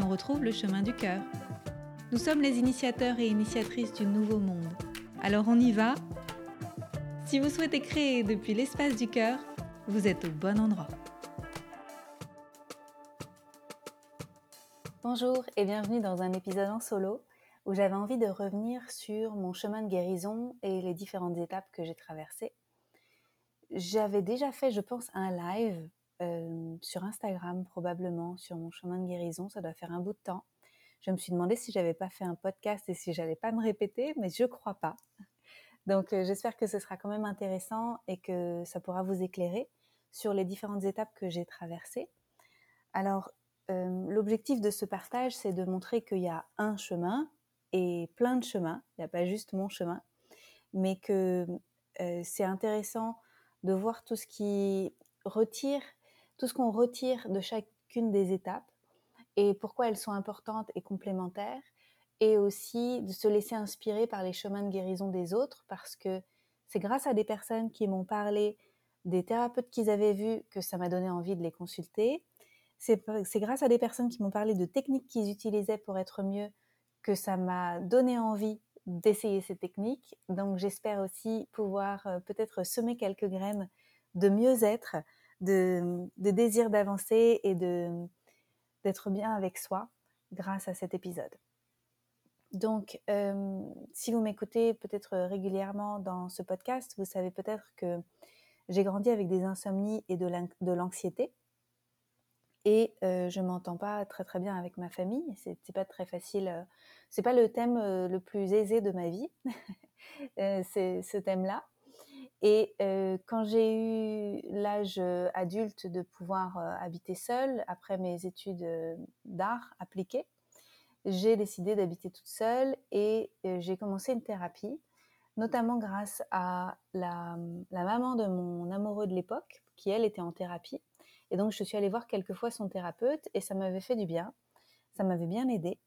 on retrouve le chemin du cœur. Nous sommes les initiateurs et initiatrices du nouveau monde. Alors on y va Si vous souhaitez créer depuis l'espace du cœur, vous êtes au bon endroit. Bonjour et bienvenue dans un épisode en solo où j'avais envie de revenir sur mon chemin de guérison et les différentes étapes que j'ai traversées. J'avais déjà fait, je pense, un live sur Instagram probablement sur mon chemin de guérison. Ça doit faire un bout de temps. Je me suis demandé si j'avais pas fait un podcast et si j'allais pas me répéter, mais je crois pas. Donc euh, j'espère que ce sera quand même intéressant et que ça pourra vous éclairer sur les différentes étapes que j'ai traversées. Alors l'objectif de ce partage, c'est de montrer qu'il y a un chemin et plein de chemins. Il n'y a pas juste mon chemin, mais que c'est intéressant de voir tout ce qui retire tout ce qu'on retire de chacune des étapes et pourquoi elles sont importantes et complémentaires, et aussi de se laisser inspirer par les chemins de guérison des autres, parce que c'est grâce à des personnes qui m'ont parlé des thérapeutes qu'ils avaient vus que ça m'a donné envie de les consulter. C'est grâce à des personnes qui m'ont parlé de techniques qu'ils utilisaient pour être mieux que ça m'a donné envie d'essayer ces techniques. Donc j'espère aussi pouvoir euh, peut-être semer quelques graines de mieux-être, de, désir d'avancer et de d'être bien avec soi grâce à cet épisode. Donc, euh, si vous m'écoutez peut-être régulièrement dans ce podcast, vous savez peut-être que j'ai grandi avec des insomnies et de l'anxiété. Et euh, je m'entends pas très très bien avec ma famille. C'est pas très facile. Euh, c'est pas le thème le plus aisé de ma vie. ce thème-là. Et quand j'ai eu l'âge adulte de pouvoir habiter seule, après mes études d'art appliquées, j'ai décidé d'habiter toute seule et j'ai commencé une thérapie, notamment grâce à la, la maman de mon amoureux de l'époque, qui elle était en thérapie. Et donc je suis allée voir quelques fois son thérapeute et ça m'avait fait du bien, ça m'avait bien aidé.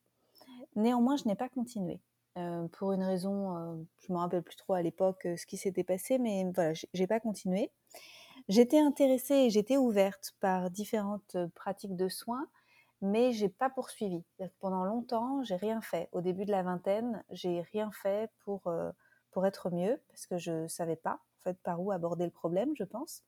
Néanmoins, je n'ai pas continué. Euh, pour une raison, euh, je me rappelle plus trop à l'époque euh, ce qui s'était passé, mais voilà, j'ai pas continué. J'étais intéressée et j'étais ouverte par différentes pratiques de soins, mais j'ai pas poursuivi. Pendant longtemps, j'ai rien fait. Au début de la vingtaine, j'ai rien fait pour pour être mieux parce que je savais pas en fait par où aborder le problème, je pense.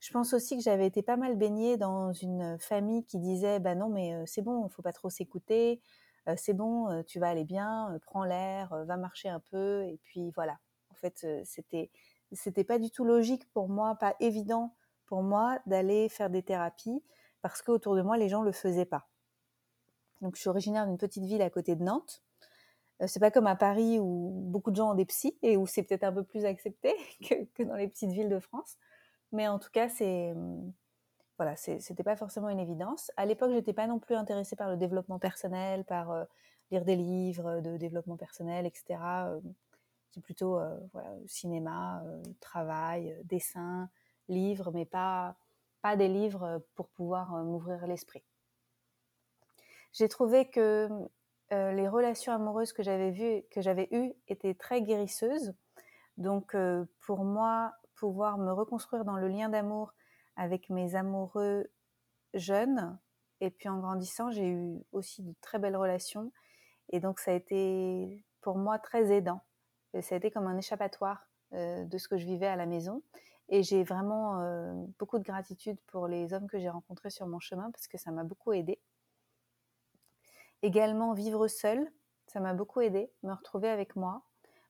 Je pense aussi que j'avais été pas mal baignée dans une famille qui disait bah non mais c'est bon, il faut pas trop s'écouter, euh, c'est bon, tu vas aller bien, prends l'air, va marcher un peu, et puis voilà. En fait, c'était c'était pas du tout logique pour moi, pas évident pour moi d'aller faire des thérapies parce qu'autour de moi les gens le faisaient pas. Donc je suis originaire d'une petite ville à côté de Nantes. c'est pas comme à Paris où beaucoup de gens ont des psys et où c'est peut-être un peu plus accepté que, que, dans les petites villes de France. Mais en tout cas, c'est voilà, c'était pas forcément une évidence. À l'époque, j'étais pas non plus intéressée par le développement personnel, par euh, lire des livres de développement personnel, etc. Euh, c'est plutôt euh, cinéma, travail, dessin, livres, mais pas pas des livres pour pouvoir m'ouvrir l'esprit. J'ai trouvé que les relations amoureuses que j'avais vues, que j'avais eues, étaient très guérisseuses. Donc, pour moi, pouvoir me reconstruire dans le lien d'amour avec mes amoureux jeunes. Et puis en grandissant, j'ai eu aussi de très belles relations. Et donc ça a été pour moi très aidant. ça a été comme un échappatoire euh, de ce que je vivais à la maison. Et j'ai vraiment euh, beaucoup de gratitude pour les hommes que j'ai rencontrés sur mon chemin parce que ça m'a beaucoup aidé. Également vivre seul, ça m'a beaucoup aidé. Me retrouver avec moi,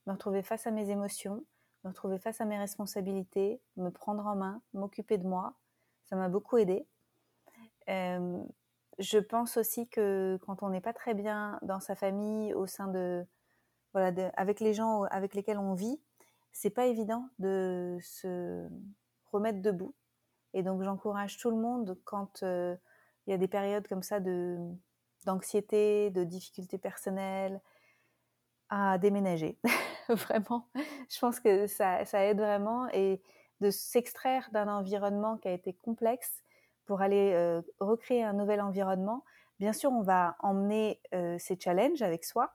me retrouver face à mes émotions, me retrouver face à mes responsabilités, me prendre en main, m'occuper de moi. Ça m'a beaucoup aidé. Euh, je pense aussi que quand on n'est pas très bien dans sa famille, au sein de voilà, avec les gens avec lesquels on vit, c'est pas évident de se remettre debout. Et donc j'encourage tout le monde quand euh, il y a des périodes comme ça de d'anxiété, de difficultés personnelles, à déménager. vraiment, je pense que ça, ça, aide vraiment et de s'extraire d'un environnement qui a été complexe pour aller euh, recréer un nouvel environnement. Bien sûr, on va emmener euh, ces challenges avec soi,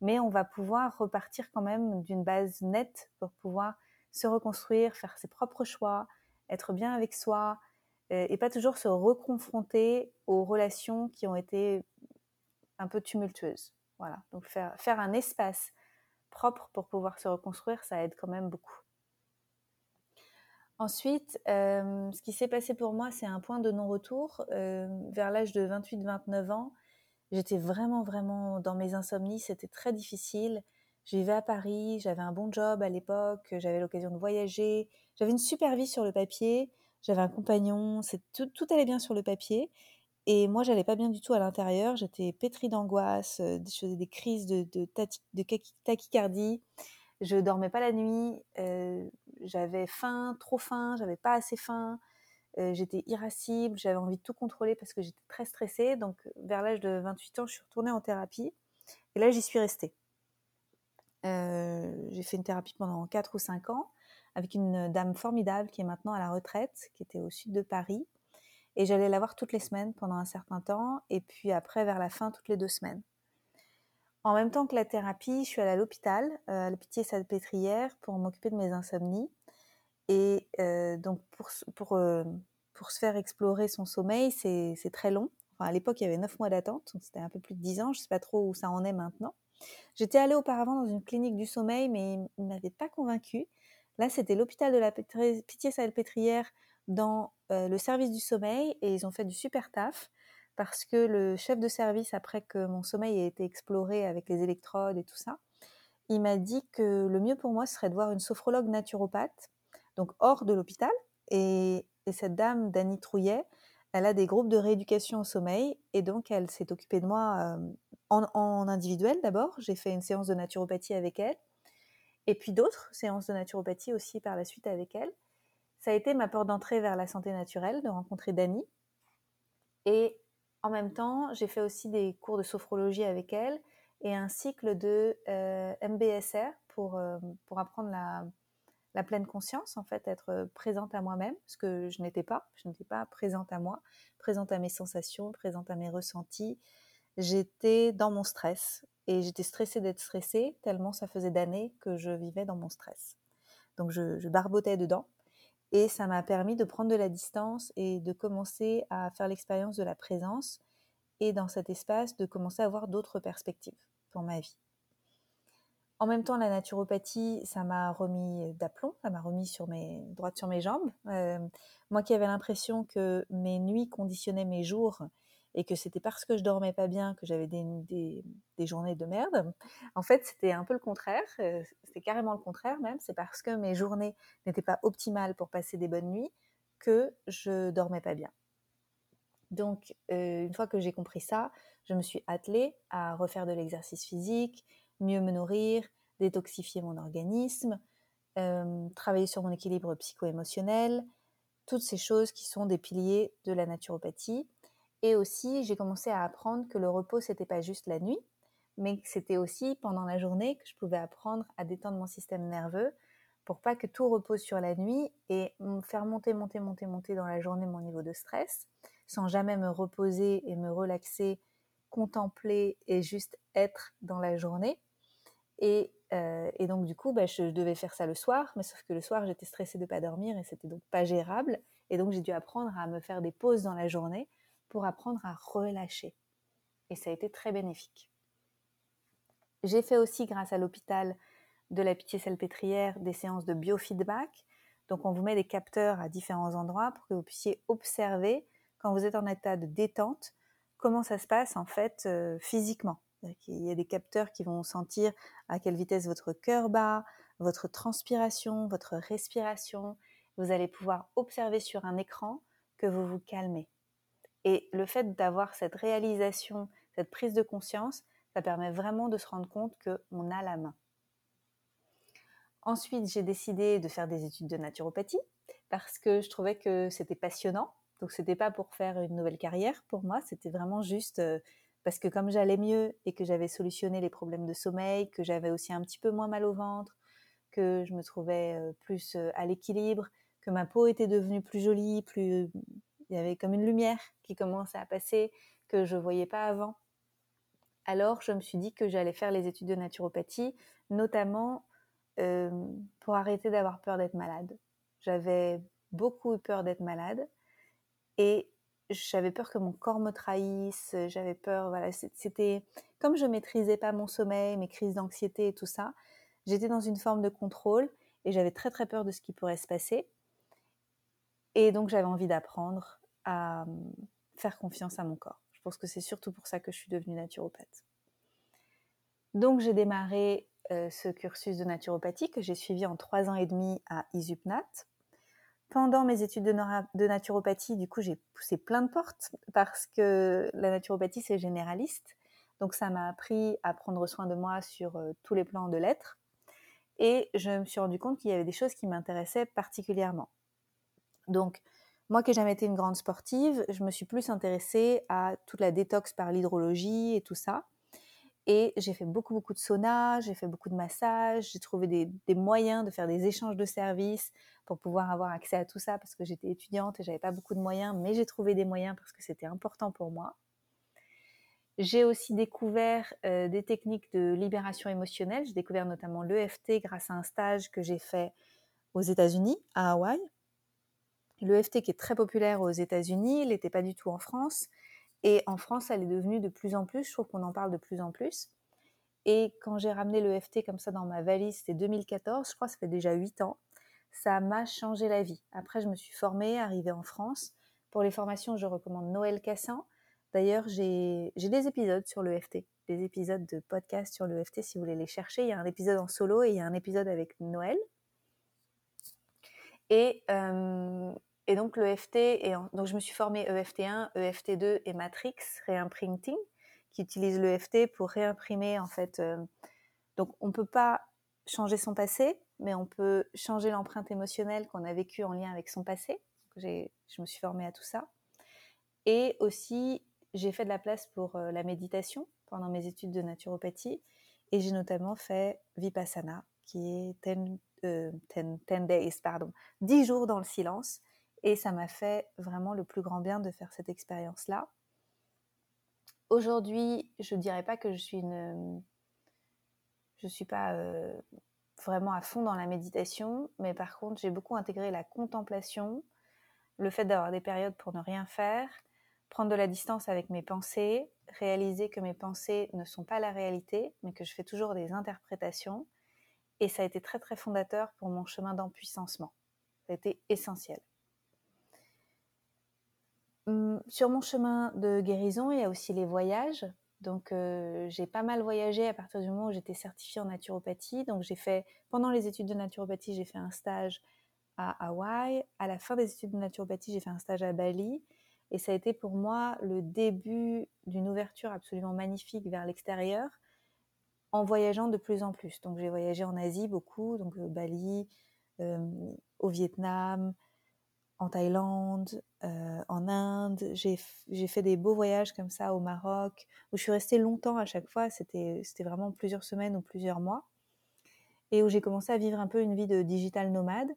mais on va pouvoir repartir quand même d'une base nette pour pouvoir se reconstruire, faire ses propres choix, être bien avec soi euh, et pas toujours se reconfronter aux relations qui ont été un peu tumultueuses. Voilà, donc faire, faire un espace propre pour pouvoir se reconstruire, ça aide quand même beaucoup. Ensuite, euh, ce qui s'est passé pour moi, c'est un point de non-retour. Euh, vers l'âge de 28-29 ans, j'étais vraiment, vraiment dans mes insomnies. C'était très difficile. Je vivais à Paris, j'avais un bon job à l'époque, j'avais l'occasion de voyager, j'avais une super vie sur le papier, j'avais un compagnon, tout, tout, allait bien sur le papier. Et moi, j'allais pas bien du tout à l'intérieur. J'étais pétrie d'angoisse, euh, je faisais des crises de, tachycardie. Je dormais pas la nuit. Euh, j'avais faim, trop faim. J'avais pas assez faim. Euh, j'étais irascible. J'avais envie de tout contrôler parce que j'étais très stressée. Donc, vers l'âge de 28 ans, je suis retournée en thérapie. Et là, j'y suis restée. j'ai fait une thérapie pendant 4 ou 5 ans avec une dame formidable qui est maintenant à la retraite, qui était au sud de Paris et j'allais la voir toutes les semaines pendant un certain temps, et puis après, vers la fin, toutes les deux semaines. En même temps que la thérapie, je suis allée à l'hôpital, euh, à la Pitié-Salpêtrière, pour m'occuper de mes insomnies. Et euh, donc, pour, pour, euh, pour se faire explorer son sommeil, c'est très long. À l'époque, il y avait neuf mois d'attente, donc c'était un peu plus de dix ans. Je ne sais pas trop où ça en est maintenant. J'étais allée auparavant dans une clinique du sommeil, mais il ne m'avait pas convaincue. Là, c'était l'hôpital de la Pitié-Salpêtrière dans le service du sommeil et ils ont fait du super taf parce que le chef de service, après que mon sommeil ait été exploré avec les électrodes et tout ça, il m'a dit que le mieux pour moi serait de voir une sophrologue naturopathe, donc hors de l'hôpital. Et, cette dame, Dani Trouillet, elle a des groupes de rééducation au sommeil et donc elle s'est occupée de moi en, individuel d'abord. J'ai fait une séance de naturopathie avec elle et puis d'autres séances de naturopathie aussi par la suite avec elle ça a été ma porte d'entrée vers la santé naturelle, de rencontrer Dani. Et en même temps, j'ai fait aussi des cours de sophrologie avec elle et un cycle de euh, MBSR pour, euh, pour apprendre la, pleine conscience, en fait, être présente à moi-même, ce que je n'étais pas. Je n'étais pas présente à moi, présente à mes sensations, présente à mes ressentis. J'étais dans mon stress et j'étais stressée d'être stressée, tellement ça faisait d'années que je vivais dans mon stress. Donc je, je barbotais dedans. Et ça m'a permis de prendre de la distance et de commencer à faire l'expérience de la présence et dans cet espace de commencer à avoir d'autres perspectives pour ma vie. En même temps, la naturopathie, ça m'a remis d'aplomb, ça m'a remis sur mes, droite sur mes jambes. Euh, moi qui avais l'impression que mes nuits conditionnaient mes jours et que c'était parce que je dormais pas bien que j'avais des, journées de merde. En fait, c'était un peu le contraire. Euh, c'était carrément le contraire même. C'est parce que mes journées n'étaient pas optimales pour passer des bonnes nuits que je dormais pas bien. Donc, euh, une fois que j'ai compris ça, je me suis attelée à refaire de l'exercice physique, mieux me nourrir, détoxifier mon organisme, euh, travailler sur mon équilibre psycho-émotionnel, toutes ces choses qui sont des piliers de la naturopathie et aussi, j'ai commencé à apprendre que le repos, c'était pas juste la nuit, mais que c'était aussi pendant la journée que je pouvais apprendre à détendre mon système nerveux pour pas que tout repose sur la nuit et faire monter, monter, monter, monter dans la journée mon niveau de stress sans jamais me reposer et me relaxer, contempler et juste être dans la journée. Et, euh, et donc du coup, bah, je devais faire ça le soir, mais sauf que le soir, j'étais stressée de pas dormir et c'était donc pas gérable. Et donc j'ai dû apprendre à me faire des pauses dans la journée pour apprendre à relâcher. Et ça a été très bénéfique. J'ai fait aussi, grâce à l'hôpital de la Pitié-Salpêtrière, des séances de biofeedback. Donc, on vous met des capteurs à différents endroits pour que vous puissiez observer, quand vous êtes en état de détente, comment ça se passe en fait euh, physiquement. Il y a des capteurs qui vont sentir à quelle vitesse votre cœur bat, votre transpiration, votre respiration. Vous allez pouvoir observer sur un écran que vous vous calmez. Et le fait d'avoir cette réalisation, cette prise de conscience, ça permet vraiment de se rendre compte qu'on a la main. Ensuite, j'ai décidé de faire des études de naturopathie parce que je trouvais que c'était passionnant. Donc, c'était pas pour faire une nouvelle carrière pour moi, c'était vraiment juste euh, parce que comme j'allais mieux et que j'avais solutionné les problèmes de sommeil, que j'avais aussi un petit peu moins mal au ventre, que je me trouvais plus à l'équilibre, que ma peau était devenue plus jolie, plus il y avait comme une lumière qui commençait à passer que je voyais pas avant. Alors je me suis dit que j'allais faire les études de naturopathie, notamment pour arrêter d'avoir peur d'être malade. J'avais beaucoup peur d'être malade et j'avais peur que mon corps me trahisse, j'avais peur, voilà, c'était comme je maîtrisais pas mon sommeil, mes crises d'anxiété et tout ça, j'étais dans une forme de contrôle et j'avais très très peur de ce qui pourrait se passer. Et donc j'avais envie d'apprendre à mmh, faire confiance à mon corps. Je pense que c'est surtout pour ça que je suis devenue naturopathe. Donc j'ai démarré ce cursus de naturopathie que j'ai suivi en trois ans et demi à Isupnat pendant mes études de, naturopathie, du coup, j'ai poussé plein de portes parce que la naturopathie, c'est généraliste. Donc, ça m'a appris à prendre soin de moi sur euh, tous les plans de l'être. Et je me suis rendu compte qu'il y avait des choses qui m'intéressaient particulièrement. Donc, moi qui n'ai jamais été une grande sportive, je me suis plus intéressée à toute la détox par l'hydrologie et tout ça. Et j'ai fait beaucoup, beaucoup de sauna, j'ai fait beaucoup de massages, j'ai trouvé des, moyens de faire des échanges de services pour pouvoir avoir accès à tout ça parce que j'étais étudiante et j'avais pas beaucoup de moyens, mais j'ai trouvé des moyens parce que c'était important pour moi. J'ai aussi découvert euh, des techniques de libération émotionnelle. J'ai découvert notamment l'EFT grâce à un stage que j'ai fait aux États-Unis, à Hawaï. L'EFT qui est très populaire aux États-Unis, il n'était pas du tout en France. Et en France, elle est devenue de plus en plus, je trouve qu'on en parle de plus en plus. Et quand j'ai ramené l'EFT comme ça dans ma valise, c'était 2014, je crois que ça fait déjà 8 ans, ça m'a changé la vie. Après, je me suis formée, arrivée en France. Pour les formations, je recommande Noël Cassin. D'ailleurs, j'ai des épisodes sur l'EFT, des épisodes de podcast sur l'EFT si vous voulez les chercher. Il y a un épisode en solo et il y a un épisode avec Noël. Et, euh, et donc l'EFT, donc je me suis formée EFT1, EFT2 et Matrix Reimprinting, qui utilise l'EFT pour réimprimer en fait. Euh, donc on ne peut pas changer son passé, mais on peut changer l'empreinte émotionnelle qu'on a vécue en lien avec son passé. je me suis formée à tout ça. Et aussi, j'ai fait de la place pour euh, la méditation pendant mes études de naturopathie. Et j'ai notamment fait Vipassana, qui est 10, euh, days, pardon, 10 jours dans le silence, et ça m'a fait vraiment le plus grand bien de faire cette expérience-là. Aujourd'hui, je ne dirais pas que je suis suis pas euh, vraiment à fond dans la méditation, mais par contre, j'ai beaucoup intégré la contemplation, le fait d'avoir des périodes pour ne rien faire, prendre de la distance avec mes pensées, réaliser que mes pensées ne sont pas la réalité, mais que je fais toujours des interprétations. Et ça a été très très fondateur pour mon chemin d'empuissancement. Ça a été essentiel. Mmh, sur mon chemin de guérison, il y a aussi les voyages. Donc, j'ai pas mal voyagé à partir du moment où j'étais certifiée en naturopathie. Donc, j'ai fait, pendant les études de naturopathie, j'ai fait un stage à Hawaï. À la fin des études de naturopathie, j'ai fait un stage à Bali. Et ça a été pour moi le début d'une ouverture absolument magnifique vers l'extérieur en voyageant de plus en plus. Donc, j'ai voyagé en Asie beaucoup, donc Bali, au Vietnam, en Thaïlande, euh, en Inde. J'ai fait des beaux voyages comme ça au Maroc, où je suis restée longtemps à chaque fois. C'était vraiment plusieurs semaines ou plusieurs mois. Et où j'ai commencé à vivre un peu une vie de digital nomade.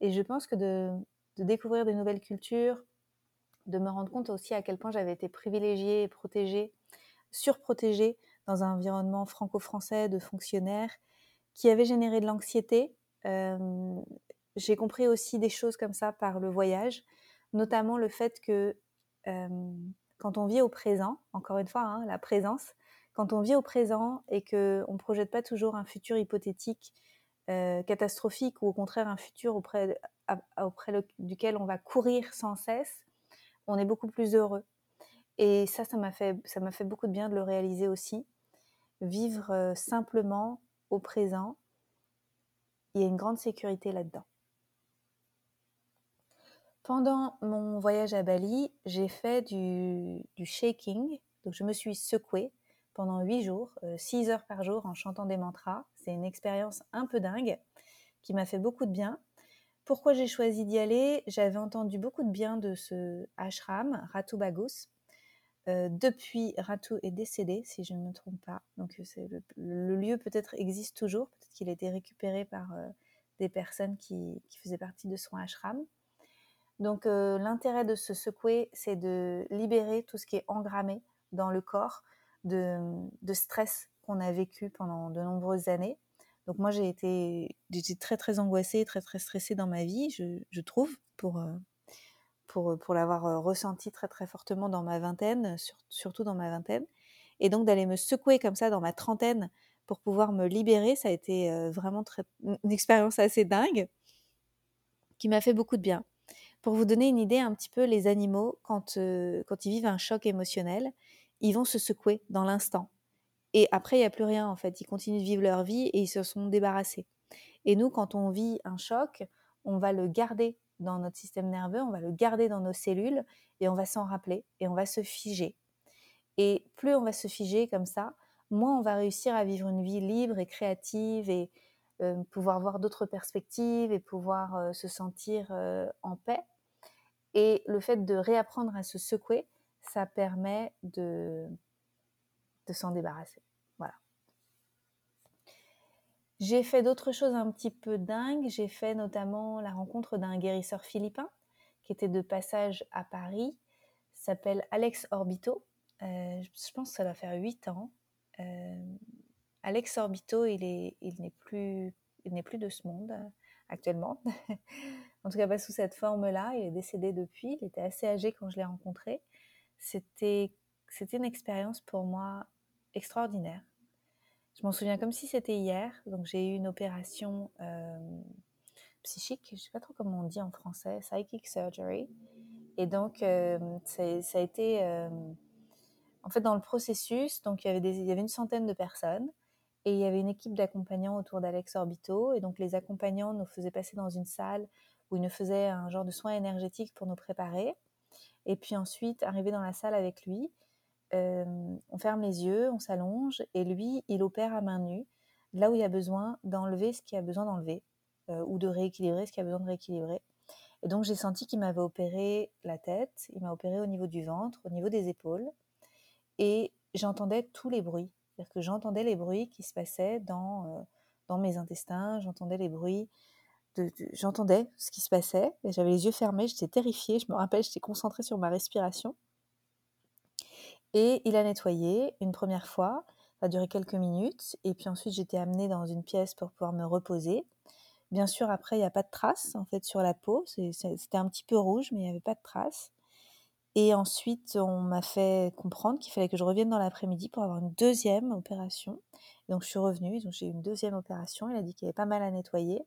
Et je pense que de, découvrir des nouvelles cultures, de me rendre compte aussi à quel point j'avais été privilégiée et protégée, surprotégée dans un environnement franco-français de fonctionnaires qui avait généré de l'anxiété. Euh, j'ai compris aussi des choses comme ça par le voyage, notamment le fait que quand on vit au présent, encore une fois, hein, la présence, quand on vit au présent et qu'on ne projette pas toujours un futur hypothétique catastrophique ou au contraire un futur auprès, duquel on va courir sans cesse, on est beaucoup plus heureux. Et ça, ça m'a fait, ça m'a fait beaucoup de bien de le réaliser aussi. Vivre simplement au présent, il y a une grande sécurité là-dedans. Pendant mon voyage à Bali, j'ai fait du, shaking, donc je me suis secouée pendant huit jours, 6 euh, heures par jour en chantant des mantras. C'est une expérience un peu dingue qui m'a fait beaucoup de bien. Pourquoi j'ai choisi d'y aller? J'avais entendu beaucoup de bien de ce ashram, Ratu Bagus. depuis, Ratou est décédé, si je ne me trompe pas. Donc le, le, lieu peut-être existe toujours, peut-être qu'il a été récupéré par des personnes qui, qui, faisaient partie de son ashram. Donc l'intérêt de se secouer, c'est de libérer tout ce qui est engrammé dans le corps de, de stress qu'on a vécu pendant de nombreuses années. Donc moi j'ai été, très très angoissée, très très stressée dans ma vie, je, trouve, pour, pour, l'avoir ressenti très très fortement dans ma vingtaine, surtout dans ma vingtaine. Et donc d'aller me secouer comme ça dans ma trentaine pour pouvoir me libérer, ça a été vraiment très, une expérience assez dingue qui m'a fait beaucoup de bien. Pour vous donner une idée un petit peu, les animaux, quand, quand ils vivent un choc émotionnel, ils vont se secouer dans l'instant. Et après, il n'y a plus rien en fait. Ils continuent de vivre leur vie et ils se sont débarrassés. Et nous, quand on vit un choc, on va le garder dans notre système nerveux, on va le garder dans nos cellules et on va s'en rappeler et on va se figer. Et plus on va se figer comme ça, moins on va réussir à vivre une vie libre et créative et euh, pouvoir voir d'autres perspectives et pouvoir euh, se sentir euh, en paix. Et le fait de réapprendre à se secouer, ça permet de, de s'en débarrasser. Voilà. J'ai fait d'autres choses un petit peu dingues. J'ai fait notamment la rencontre d'un guérisseur philippin qui était de passage à Paris. s'appelle Alex Orbito. Euh, je pense que ça va faire 8 ans. Euh, Alex Orbito, il n'est il plus, plus de ce monde euh, actuellement. en tout cas, pas sous cette forme-là. Il est décédé depuis. Il était assez âgé quand je l'ai rencontré. C'était, une expérience pour moi extraordinaire. Je m'en souviens comme si c'était hier. Donc, j'ai eu une opération psychique. Je ne sais pas trop comment on dit en français. Psychic surgery. Et donc, ça a été en fait, dans le processus, donc il y avait, des, il y avait une centaine de personnes et il y avait une équipe d'accompagnants autour d'Alex Orbito. Et donc, les accompagnants nous faisaient passer dans une salle où ils nous faisaient un genre de soins énergétiques pour nous préparer. Et puis ensuite, arriver dans la salle avec lui, euh, on ferme les yeux, on s'allonge et lui, il opère à main nue, là où il y a besoin d'enlever ce qu'il y a besoin d'enlever euh, ou de rééquilibrer ce qu'il y a besoin de rééquilibrer. Et donc, j'ai senti qu'il m'avait opéré la tête, il m'a opéré au niveau du ventre, au niveau des épaules et j'entendais tous les bruits. C'est-à-dire que j'entendais les bruits qui se passaient dans, euh, dans mes intestins, j'entendais les bruits, j'entendais ce qui se passait, et j'avais les yeux fermés, j'étais terrifiée, je me rappelle, j'étais concentrée sur ma respiration. Et il a nettoyé une première fois, ça a duré quelques minutes, et puis ensuite j'étais amenée dans une pièce pour pouvoir me reposer. Bien sûr, après, il n'y a pas de traces en fait sur la peau, c'était un petit peu rouge, mais il n'y avait pas de traces. Et ensuite, on m'a fait comprendre qu'il fallait que je revienne dans l'après-midi pour avoir une deuxième opération. Donc, je suis revenue, j'ai eu une deuxième opération. Il a dit qu'il y avait pas mal à nettoyer.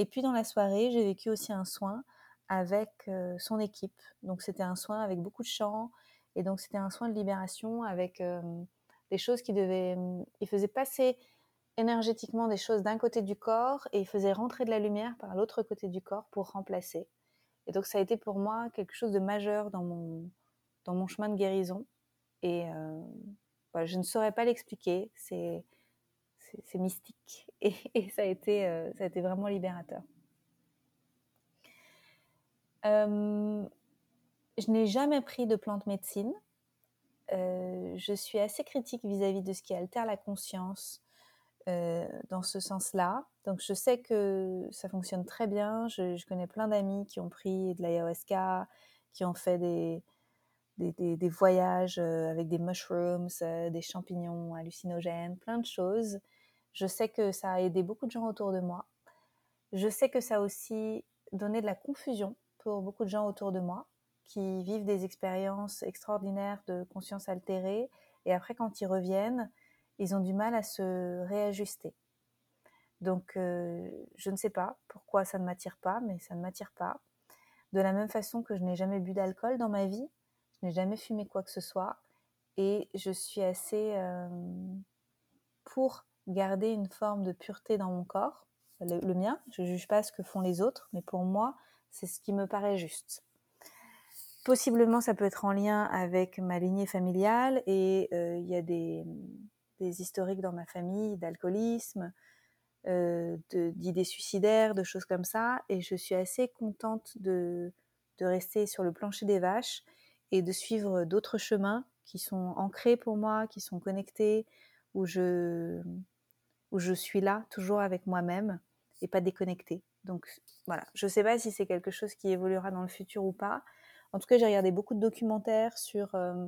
Et puis, dans la soirée, j'ai vécu aussi un soin avec euh, son équipe. Donc, c'était un soin avec beaucoup de chants. Et donc, c'était un soin de libération avec euh, des choses qui devaient. Il faisait passer énergétiquement des choses d'un côté du corps et il faisait rentrer de la lumière par l'autre côté du corps pour remplacer. Et donc ça a été pour moi quelque chose de majeur dans mon, dans mon chemin de guérison. Et euh, je ne saurais pas l'expliquer, c'est, c'est, mystique. Et, ça, a été, euh, ça a été vraiment libérateur. Euh, je n'ai jamais pris de plante médecine. je suis assez critique vis-à-vis de ce qui altère la conscience dans ce sens-là. Donc je sais que ça fonctionne très bien. Je, connais plein d'amis qui ont pris de l'ayahuasca, qui ont fait des, des, voyages euh, avec des mushrooms, euh, des champignons hallucinogènes, plein de choses. Je sais que ça a aidé beaucoup de gens autour de moi. Je sais que ça a aussi donné de la confusion pour beaucoup de gens autour de moi qui vivent des expériences extraordinaires de conscience altérée et après quand ils reviennent, ils ont du mal à se réajuster. Donc, euh, je ne sais pas pourquoi ça ne m'attire pas, mais ça ne m'attire pas. De la même façon que je n'ai jamais bu d'alcool dans ma vie, je n'ai jamais fumé quoi que ce soit, et je suis assez euh, pour garder une forme de pureté dans mon corps, le, mien. Je ne juge pas ce que font les autres, mais pour moi, c'est ce qui me paraît juste. Possiblement, ça peut être en lien avec ma lignée familiale, et euh, il y a des, des historiques dans ma famille d'alcoolisme, euh, d'idées suicidaires, de choses comme ça. Et je suis assez contente de, de rester sur le plancher des vaches et de suivre d'autres chemins qui sont ancrés pour moi, qui sont connectés, où je, où je suis là, toujours avec moi-même et pas déconnectée. Donc voilà, je ne sais pas si c'est quelque chose qui évoluera dans le futur ou pas. En tout cas, j'ai regardé beaucoup de documentaires sur euh,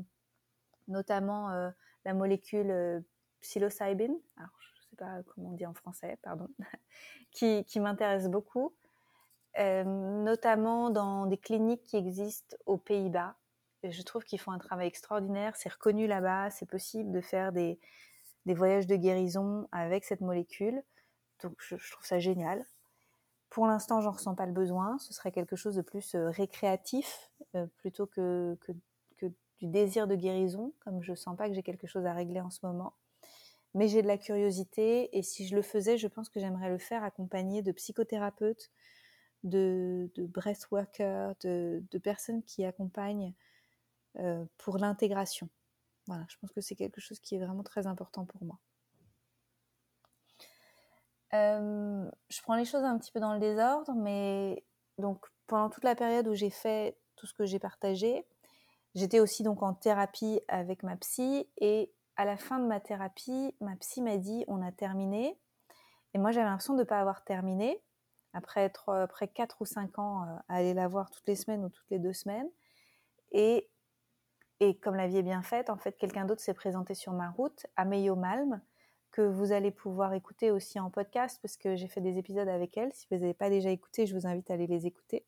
notamment euh, la molécule euh, psilocybine. Je ne sais pas comment on dit en français, pardon, qui, qui m'intéresse beaucoup. notamment dans des cliniques qui existent aux Pays-Bas. Je trouve qu'ils font un travail extraordinaire. C'est reconnu là-bas. C'est possible de faire des, des voyages de guérison avec cette molécule. Donc je, trouve ça génial. Pour l'instant, j'en ressens pas le besoin. Ce serait quelque chose de plus euh, récréatif euh, plutôt que, que, du désir de guérison, comme je sens pas que j'ai quelque chose à régler en ce moment. Mais j'ai de la curiosité et si je le faisais, je pense que j'aimerais le faire accompagné de psychothérapeutes, de, de breathworkers, de, personnes qui accompagnent euh, pour l'intégration. Voilà, je pense que c'est quelque chose qui est vraiment très important pour moi. Euh, je prends les choses un petit peu dans le désordre, mais donc pendant toute la période où j'ai fait tout ce que j'ai partagé, j'étais aussi donc en thérapie avec ma psy et à la fin de ma thérapie, ma psy m'a dit on a terminé. Et moi j'avais l'impression de ne pas avoir terminé après, trois, après 4 ou 5 ans euh, à aller la voir toutes les semaines ou toutes les deux semaines. Et et comme la vie est bien faite, en fait, quelqu'un d'autre s'est présenté sur ma route, Ameyo Malm, que vous allez pouvoir écouter aussi en podcast parce que j'ai fait des épisodes avec elle. Si vous n'avez pas déjà écouté, je vous invite à aller les écouter.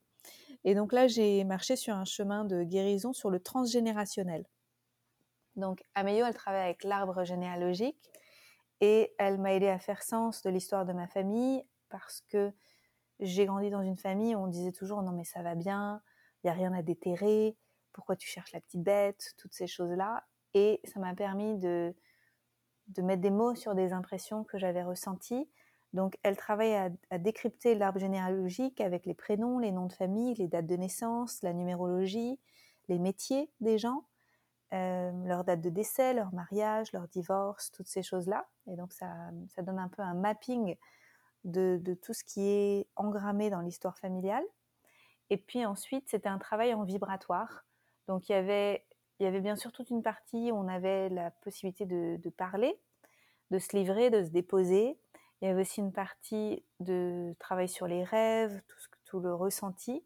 Et donc là, j'ai marché sur un chemin de guérison sur le transgénérationnel. Donc Ameyo, elle travaille avec l'arbre généalogique et elle m'a aidé à faire sens de l'histoire de ma famille parce que j'ai grandi dans une famille où on disait toujours non mais ça va bien, il n'y a rien à déterrer, pourquoi tu cherches la petite bête, toutes ces choses-là. Et ça m'a permis de, mettre des mots sur des impressions que j'avais ressenties. Donc, elle travaille à, décrypter l'arbre généalogique avec les prénoms, les noms de famille, les dates de naissance, la numérologie, les métiers des gens, euh, leur date de décès, leur mariage, leur divorce, toutes ces choses-là. Et donc, ça, ça donne un peu un mapping de, de tout ce qui est engrammé dans l'histoire familiale. Et puis ensuite, c'était un travail en vibratoire. Donc il y avait, il y avait bien sûr toute une partie où on avait la possibilité de, parler, de se livrer, de se déposer. Il y avait aussi une partie de travail sur les rêves, tout, le ressenti,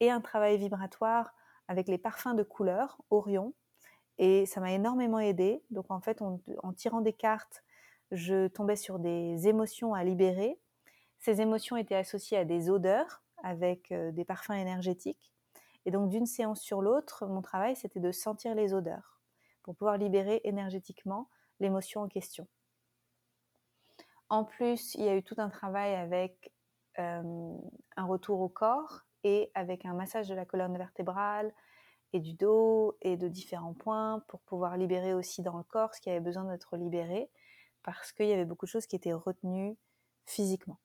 et un travail vibratoire avec les parfums de couleur, Orion. Et ça m'a énormément aidé. Donc en fait, en tirant des cartes, je tombais sur des émotions à libérer. Ces émotions étaient associées à des odeurs avec euh, des parfums énergétiques. Et donc d'une séance sur l'autre, mon travail, c'était de sentir les odeurs pour pouvoir libérer énergétiquement l'émotion en question. En plus, il y a eu tout un travail avec euh, un retour au corps et avec un massage de la colonne vertébrale et du dos et de différents points pour pouvoir libérer aussi dans le corps ce qui avait besoin d'être libéré parce qu'il y avait beaucoup de choses qui étaient retenues physiquement.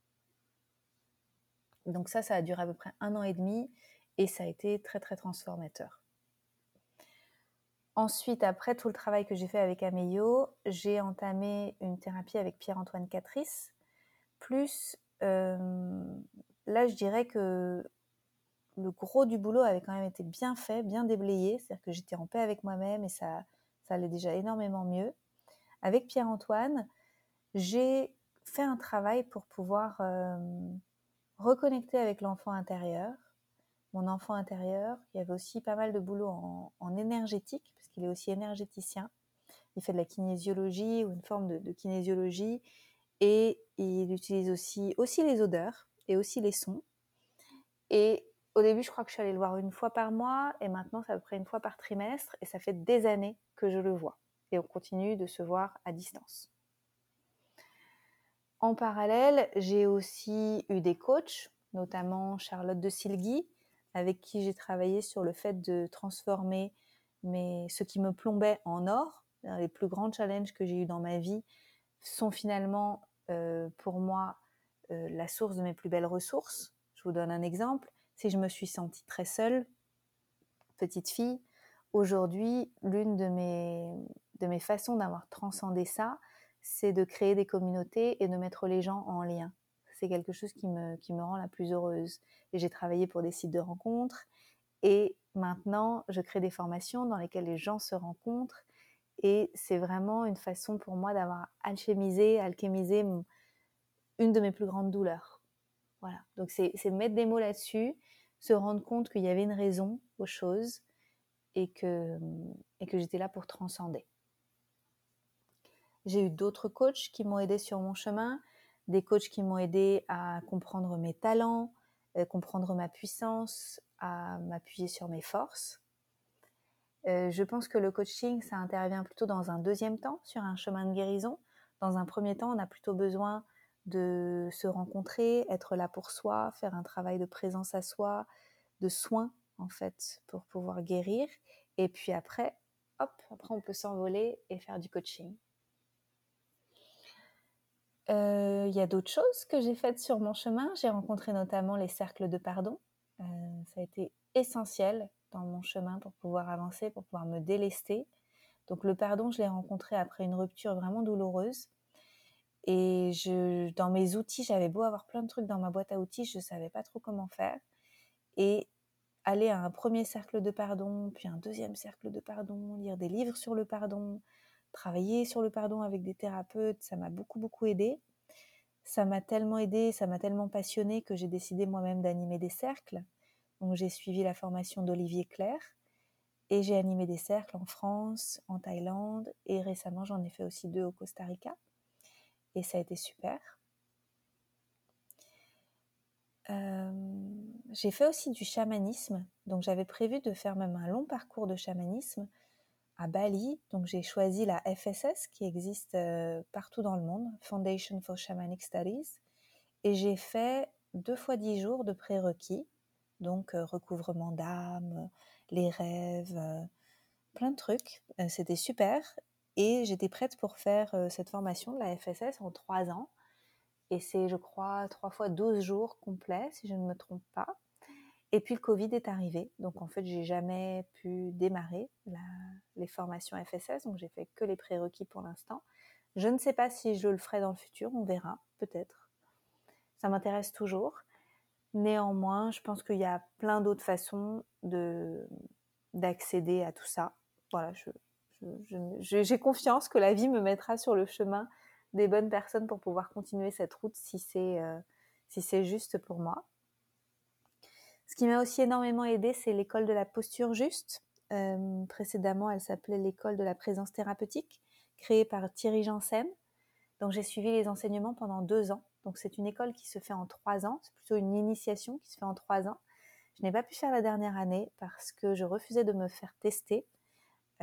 Donc ça, ça a duré à peu près un an et demi et ça a été très très transformateur. Ensuite, après tout le travail que j'ai fait avec Ameyo, j'ai entamé une thérapie avec Pierre-Antoine Catrice. Plus, euh, là, je dirais que le gros du boulot avait quand même été bien fait, bien déblayé. C'est-à-dire que j'étais en paix avec moi-même et ça, ça allait déjà énormément mieux. Avec Pierre-Antoine, j'ai fait un travail pour pouvoir euh, reconnecter avec l'enfant intérieur, mon enfant intérieur. Il y avait aussi pas mal de boulot en, énergétique, parce qu'il est aussi énergéticien. Il fait de la kinésiologie ou une forme de, kinésiologie. Et il utilise aussi, aussi les odeurs et aussi les sons. Et au début, je crois que je suis allée le voir une fois par mois. Et maintenant, c'est à peu près une fois par trimestre. Et ça fait des années que je le vois. Et on continue de se voir à distance. En parallèle, j'ai aussi eu des coachs, notamment Charlotte de Silgui, avec qui j'ai travaillé sur le fait de transformer mes, ce qui me plombait en or. Les plus grands challenges que j'ai eu dans ma vie sont finalement euh, pour moi euh, la source de mes plus belles ressources. Je vous donne un exemple. Si je me suis sentie très seule, petite fille, aujourd'hui, l'une de mes, de mes façons d'avoir transcendé ça, c'est de créer des communautés et de mettre les gens en lien c'est quelque chose qui me, qui me rend la plus heureuse. Et j'ai travaillé pour des sites de rencontres et maintenant je crée des formations dans lesquelles les gens se rencontrent Et c'est vraiment une façon pour moi d'avoir alchimisé, alchimisé une de mes plus grandes douleurs. Voilà. Donc c'est mettre des mots là-dessus, se rendre compte qu'il y avait une raison aux choses et que, et que j'étais là pour transcender. J'ai eu d'autres coachs qui m'ont aidé sur mon chemin, des coachs qui m'ont aidé à comprendre mes talents, euh, comprendre ma puissance, à m'appuyer sur mes forces. Euh, je pense que le coaching, ça intervient plutôt dans un deuxième temps, sur un chemin de guérison. Dans un premier temps, on a plutôt besoin de se rencontrer, être là pour soi, faire un travail de présence à soi, de soins en fait, pour pouvoir guérir. Et puis après, hop, après on peut s'envoler et faire du coaching. Euh, il y a d'autres choses que j'ai faites sur mon chemin. J'ai rencontré notamment les cercles de pardon. Euh, ça a été essentiel dans mon chemin pour pouvoir avancer, pour pouvoir me délester. Donc le pardon, je l'ai rencontré après une rupture vraiment douloureuse. Et dans mes outils, j'avais beau avoir plein de trucs dans ma boîte à outils, je ne savais pas trop comment faire. Et aller à un premier cercle de pardon, puis un deuxième cercle de pardon, lire des livres sur le pardon, travailler sur le pardon avec des thérapeutes, ça m'a beaucoup, beaucoup aidé. Ça m'a tellement aidé, ça m'a tellement passionné que j'ai décidé moi-même d'animer des cercles. Donc j'ai suivi la formation d'Olivier Claire et j'ai animé des cercles en France, en Thaïlande et récemment j'en ai fait aussi deux au Costa Rica et ça a été super. Euh, j'ai fait aussi du chamanisme, donc j'avais prévu de faire même un long parcours de chamanisme Bali. Donc j'ai choisi la FSS qui existe euh, partout dans le monde, Foundation for Shamanic Studies, et j'ai fait deux fois dix jours de prérequis, donc euh, recouvrement d'âme, les rêves, plein de trucs. C'était super et j'étais prête pour faire cette formation de la FSS en trois ans. Et c'est, je crois, trois fois 12 jours complets, si je ne me trompe pas. Et puis le Covid est arrivé. Donc en fait, j'ai jamais pu démarrer les formations FSS. Donc j'ai fait que les prérequis pour l'instant. Je ne sais pas si je le ferai dans le futur. On verra, peut-être. Ça m'intéresse toujours. Néanmoins, je pense qu'il y a plein d'autres façons de, d'accéder à tout ça. Voilà, j'ai confiance que la vie me mettra sur le chemin des bonnes personnes pour pouvoir continuer cette route si c'est euh, si c'est juste pour moi. Ce qui m'a aussi énormément aidé, c'est l'école de la posture juste. Euh, précédemment, elle s'appelait l'école de la présence thérapeutique, créée par Thierry Janssen. Donc j'ai suivi les enseignements pendant deux ans. Donc c'est une école qui se fait en trois ans. C'est plutôt une initiation qui se fait en trois ans. Je n'ai pas pu faire la dernière année parce que je refusais de me faire tester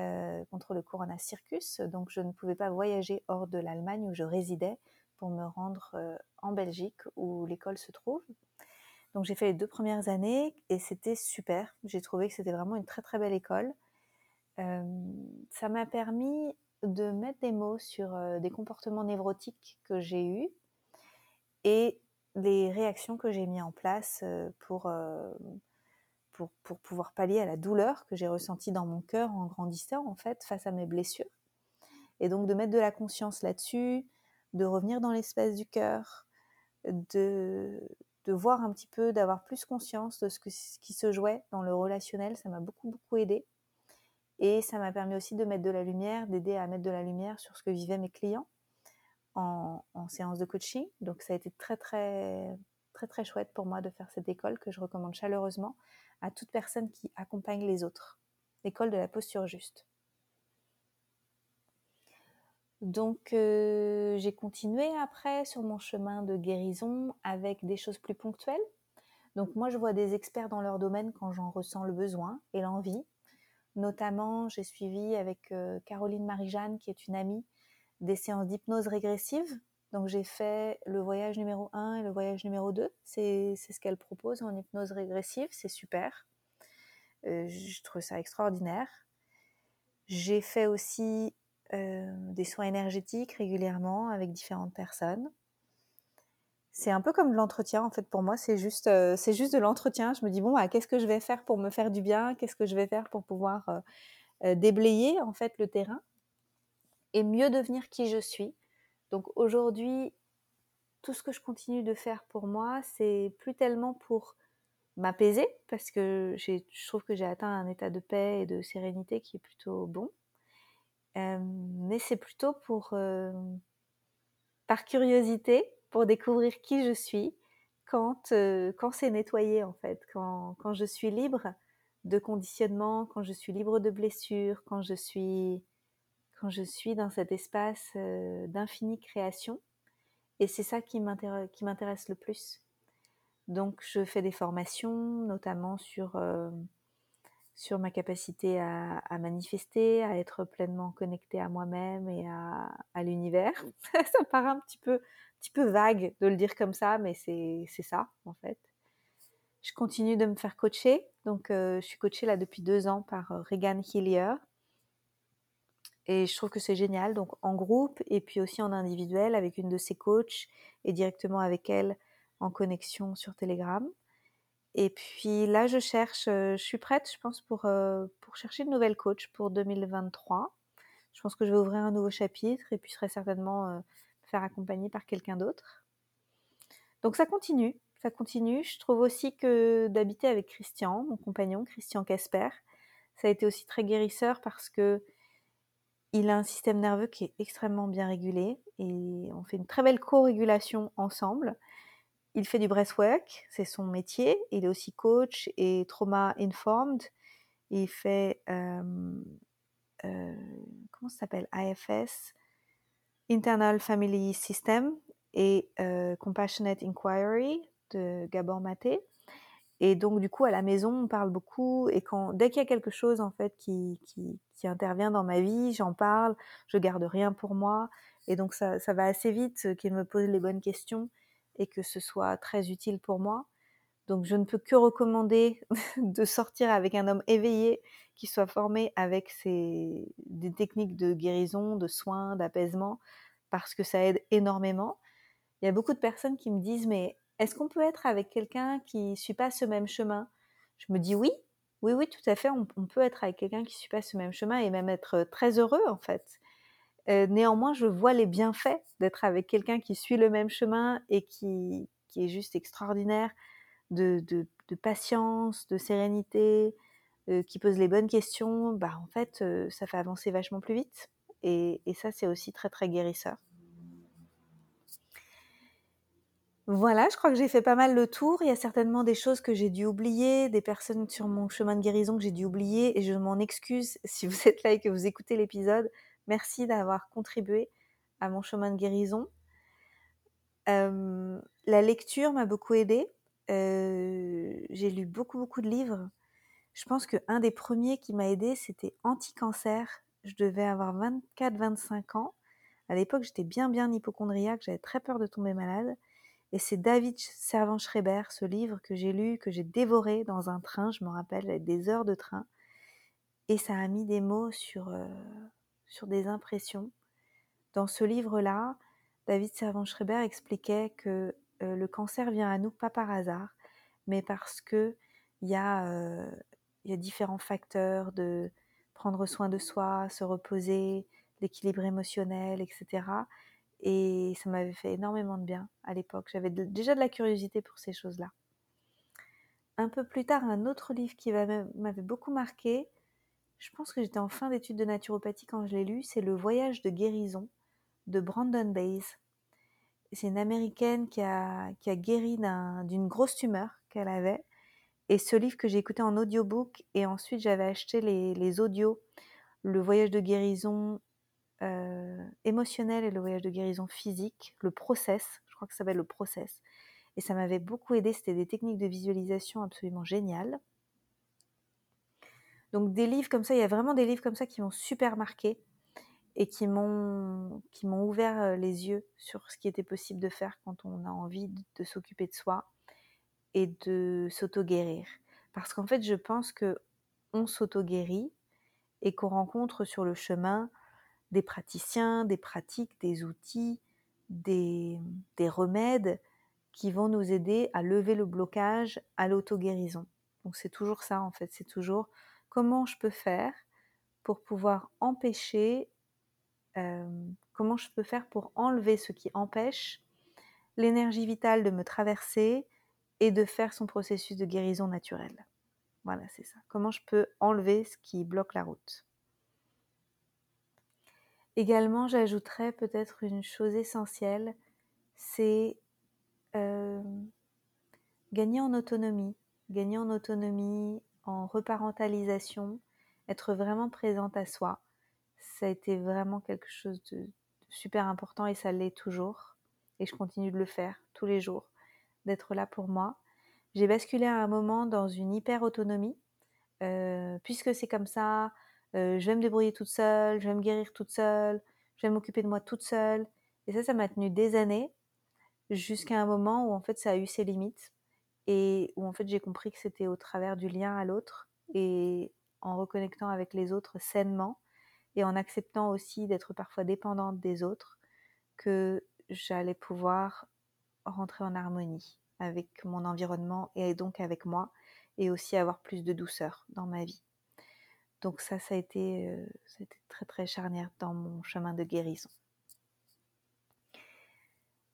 euh, contre le Corona Circus, donc je ne pouvais pas voyager hors de l'Allemagne où je résidais pour me rendre euh, en Belgique où l'école se trouve. Donc j'ai fait les deux premières années et c'était super. J'ai trouvé que c'était vraiment une très très belle école. Ça m'a permis de mettre des mots sur des comportements névrotiques que j'ai eus et les réactions que j'ai mis en place pour pour, pouvoir pallier à la douleur que j'ai ressentie dans mon cœur en grandissant, en fait, face à mes blessures. Et donc de mettre de la conscience là-dessus, de revenir dans l'espace du cœur, de, de voir un petit peu, d'avoir plus conscience de ce, qui se jouait dans le relationnel, ça m'a beaucoup, beaucoup aidé. Et ça m'a permis aussi de mettre de la lumière, d'aider à mettre de la lumière sur ce que vivaient mes clients en, en séance de coaching. Donc ça a été très, très, très, très chouette pour moi de faire cette école que je recommande chaleureusement à toute personne qui accompagne les autres. L'école de la posture juste. Donc euh, j'ai continué après sur mon chemin de guérison avec des choses plus ponctuelles. Donc moi je vois des experts dans leur domaine quand j'en ressens le besoin et l'envie. Notamment j'ai suivi avec euh, Caroline Marie-Jeanne qui est une amie des séances d'hypnose régressive. Donc j'ai fait le voyage numéro 1 et le voyage numéro 2. C'est ce qu'elle propose en hypnose régressive, c'est super. Euh, je trouve ça extraordinaire. J'ai fait aussi des soins énergétiques régulièrement avec différentes personnes. C'est un peu comme de l'entretien en fait pour moi, c'est juste, euh, c'est juste de l'entretien. Je me dis bon, bah, qu'est-ce que je vais faire pour me faire du bien? Qu'est-ce que je vais faire pour pouvoir déblayer en fait le terrain et mieux devenir qui je suis? Donc aujourd'hui, tout ce que je continue de faire pour moi, c'est plus tellement pour m'apaiser parce que je trouve que j'ai atteint un état de paix et de sérénité qui est plutôt bon. Mais c'est plutôt pour, par curiosité, pour découvrir qui je suis, quand, quand c'est nettoyé en fait, quand, quand je suis libre de conditionnement, quand je suis libre de blessures, quand je suis, quand je suis dans cet espace d'infinie création. Et c'est ça qui m'intéresse le plus. Donc je fais des formations, notamment sur, sur ma capacité à, manifester, à être pleinement connectée à moi-même et à, à l'univers. ça paraît un petit peu, petit peu vague de le dire comme ça, mais c'est ça en fait. Je continue de me faire coacher. Donc, euh, je suis coachée là depuis deux ans par euh, Regan Hillier. Et je trouve que c'est génial. Donc, en groupe et puis aussi en individuel avec une de ses coachs et directement avec elle en connexion sur Telegram. Et puis là, je cherche, je suis prête, je pense, pour, pour chercher une nouvelle coach pour 2023. Je pense que je vais ouvrir un nouveau chapitre et puis je serai certainement me faire accompagner par quelqu'un d'autre. Donc ça continue ça continue. Je trouve aussi que d'habiter avec Christian, mon compagnon, Christian Casper, ça a été aussi très guérisseur parce que il a un système nerveux qui est extrêmement bien régulé et on fait une très belle co-régulation ensemble. Il fait du breathwork, c'est son métier. Il est aussi coach et trauma informed. Il fait euh, euh, comment ça s'appelle? AFS, Internal Family System et euh, Compassionate Inquiry de Gabor Maté. Et donc, du coup, à la maison, on parle beaucoup. Et dès qu'il y a quelque chose, en fait, qui, qui, intervient dans ma vie, j'en parle. Je garde rien pour moi. Et donc, ça, ça va assez vite qu'il me pose les bonnes questions et que ce soit très utile pour moi. Donc, je ne peux que recommander de sortir avec un homme éveillé qui soit formé avec ses, des techniques de guérison, de soins, d'apaisement, parce que ça aide énormément. Il y a beaucoup de personnes qui me disent, mais est-ce qu'on peut être avec quelqu'un qui ne suit pas ce même chemin? Je me dis oui, oui, oui, tout à fait. On, peut être avec quelqu'un qui ne suit pas ce même chemin et même être très heureux en fait. Néanmoins, je vois les bienfaits d'être avec quelqu'un qui suit le même chemin et qui, est juste extraordinaire de, patience, de sérénité, qui pose les bonnes questions. Bah, en fait, ça fait avancer vachement plus vite. et ça, c'est aussi très, très guérisseur. Voilà, je crois que j'ai fait pas mal le tour. Il y a certainement des choses que j'ai dû oublier, des personnes sur mon chemin de guérison que j'ai dû oublier, et je m'en excuse si vous êtes là et que vous écoutez l'épisode. Merci d'avoir contribué à mon chemin de guérison. La lecture m'a beaucoup aidée. J'ai lu beaucoup, beaucoup de livres. Je pense qu'un des premiers qui m'a aidée, c'était Anti-cancer. Je devais avoir 24-25 ans. À l'époque, j'étais bien, bien hypochondriaque. J'avais très peur de tomber malade. Et c'est David Servan-Schreiber, ce livre que j'ai lu, que j'ai dévoré dans un train, je me rappelle, des heures de train. Et ça a mis des mots sur, sur des impressions. Dans ce livre-là, David Servan-Schreiber expliquait que euh, le cancer vient à nous pas par hasard, mais parce que il y, euh, y a différents facteurs de prendre soin de soi, se reposer, l'équilibre émotionnel, etc. Et ça m'avait fait énormément de bien à l'époque. J'avais déjà de la curiosité pour ces choses-là. Un peu plus tard, un autre livre qui m'avait beaucoup marqué, je pense que j'étais en fin d'études de naturopathie quand je l'ai lu, c'est Le voyage de guérison de Brandon Bayes. C'est une américaine qui a, guéri d'une grosse tumeur qu'elle avait. Et ce livre que j'ai écouté en audiobook, et ensuite j'avais acheté les, les audios, Le voyage de guérison euh, émotionnel et le voyage de guérison physique, le process, je crois que ça s'appelle le process. Et ça m'avait beaucoup aidé, c'était des techniques de visualisation absolument géniales. Donc des livres comme ça, il y a vraiment des livres comme ça qui m'ont super marqué et qui m'ont ouvert euh, les yeux sur ce qui était possible de faire quand on a envie de, s'occuper de soi et de s'auto-guérir. Parce qu'en fait, je pense que on s'auto-guérit et qu'on rencontre sur le chemin des praticiens, des pratiques, des outils, des, remèdes qui vont nous aider à lever le blocage à l'auto-guérison. Donc c'est toujours ça en fait, c'est toujours comment je peux faire pour pouvoir empêcher, comment je peux faire pour enlever ce qui empêche l'énergie vitale de me traverser et de faire son processus de guérison naturelle. Voilà, c'est ça. Comment je peux enlever ce qui bloque la route. Également, j'ajouterais peut-être une chose essentielle, c'est gagner en autonomie, gagner en autonomie, en reparentalisation, être vraiment présente à soi. Ça a été vraiment quelque chose de, super important et ça l'est toujours. Et je continue de le faire tous les jours, d'être là pour moi. J'ai basculé à un moment dans une hyper autonomie, euh, puisque c'est comme ça, euh, je vais me débrouiller toute seule, je vais me guérir toute seule, je vais m'occuper de moi toute seule. Et ça, ça m'a tenu des années, jusqu'à un moment où en fait ça a eu ses limites et où en fait j'ai compris que c'était au travers du lien à l'autre et en reconnectant avec les autres sainement et en acceptant aussi d'être parfois dépendante des autres que j'allais pouvoir rentrer en harmonie avec mon environnement et donc avec moi et aussi avoir plus de douceur dans ma vie. Donc ça, ça a été, euh, ça a été très très charnière dans mon chemin de guérison.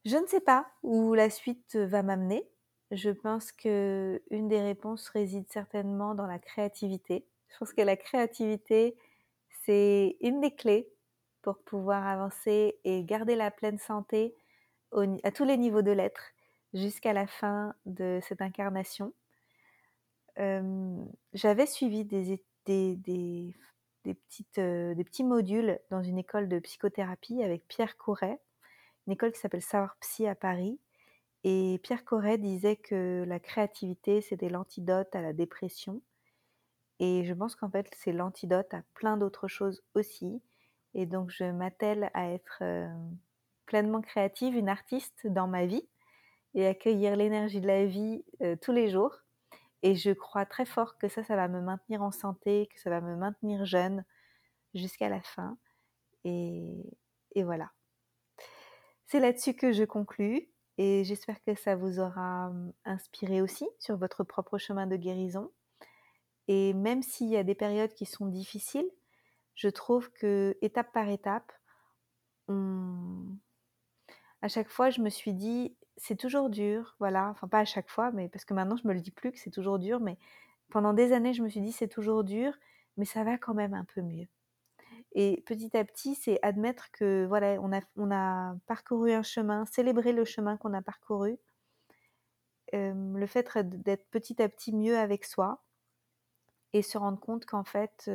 Je ne sais pas où la suite va m'amener. Je pense que une des réponses réside certainement dans la créativité. Je pense que la créativité, c'est une des clés pour pouvoir avancer et garder la pleine santé à tous les niveaux de l'être jusqu'à la fin de cette incarnation. J'avais suivi des, euh, des petits modules dans une école de psychothérapie avec Pierre Couret, une école qui s'appelle Savoir Psy à Paris. Et Pierre Corret disait que la créativité, c'était l'antidote à la dépression. Et je pense qu'en fait, c'est l'antidote à plein d'autres choses aussi. Et donc, je m'attelle à être euh, pleinement créative, une artiste dans ma vie et accueillir l'énergie de la vie euh, tous les jours. Et je crois très fort que ça, ça va me maintenir en santé, que ça va me maintenir jeune jusqu'à la fin. Et, et voilà. C'est là-dessus que je conclus et j'espère que ça vous aura hum, inspiré aussi sur votre propre chemin de guérison. Et même s'il y a des périodes qui sont difficiles, je trouve que étape par étape, à chaque fois, je me suis dit, c'est toujours dur, voilà, enfin pas à chaque fois, mais parce que maintenant je me le dis plus que c'est toujours dur, mais pendant des années, je me suis dit, c'est toujours dur, mais ça va quand même un peu mieux. Et petit à petit, c'est admettre que voilà, on a, parcouru un chemin, célébrer le chemin qu'on a parcouru, le fait d'être petit à petit mieux avec soi et se rendre compte qu'en fait,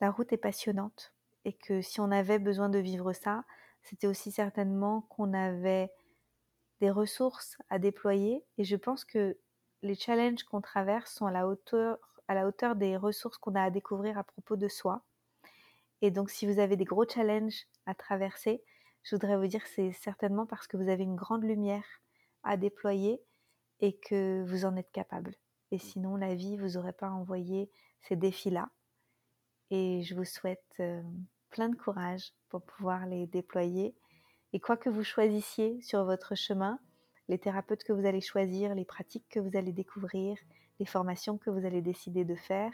la route est passionnante et que si on avait besoin de vivre ça, c'était aussi certainement qu'on avait des ressources à déployer. Et je pense que les challenges qu'on traverse sont à la hauteur des ressources qu'on a à découvrir à propos de soi. Et donc, si vous avez des gros challenges à traverser, je voudrais vous dire que c'est certainement parce que vous avez une grande lumière à déployer et que vous en êtes capable. Et sinon, la vie vous aurait pas envoyé ces défis-là. Et je vous souhaite euh, plein de courage pour pouvoir les déployer. Et quoi que vous choisissiez sur votre chemin, les thérapeutes que vous allez choisir, les pratiques que vous allez découvrir, les formations que vous allez décider de faire,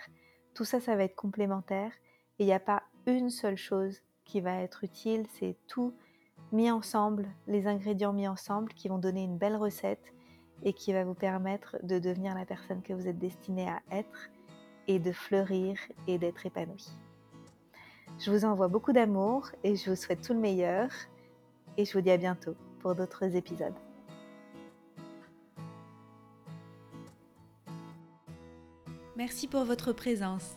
tout ça, ça va être complémentaire. Et il n'y a pas une seule chose qui va être utile, c'est tout mis ensemble, les ingrédients mis ensemble qui vont donner une belle recette et qui va vous permettre de devenir la personne que vous êtes destiné à être et de fleurir et d'être épanoui. Je vous envoie beaucoup d'amour et je vous souhaite tout le meilleur et je vous dis à bientôt pour d'autres épisodes. Merci pour votre présence.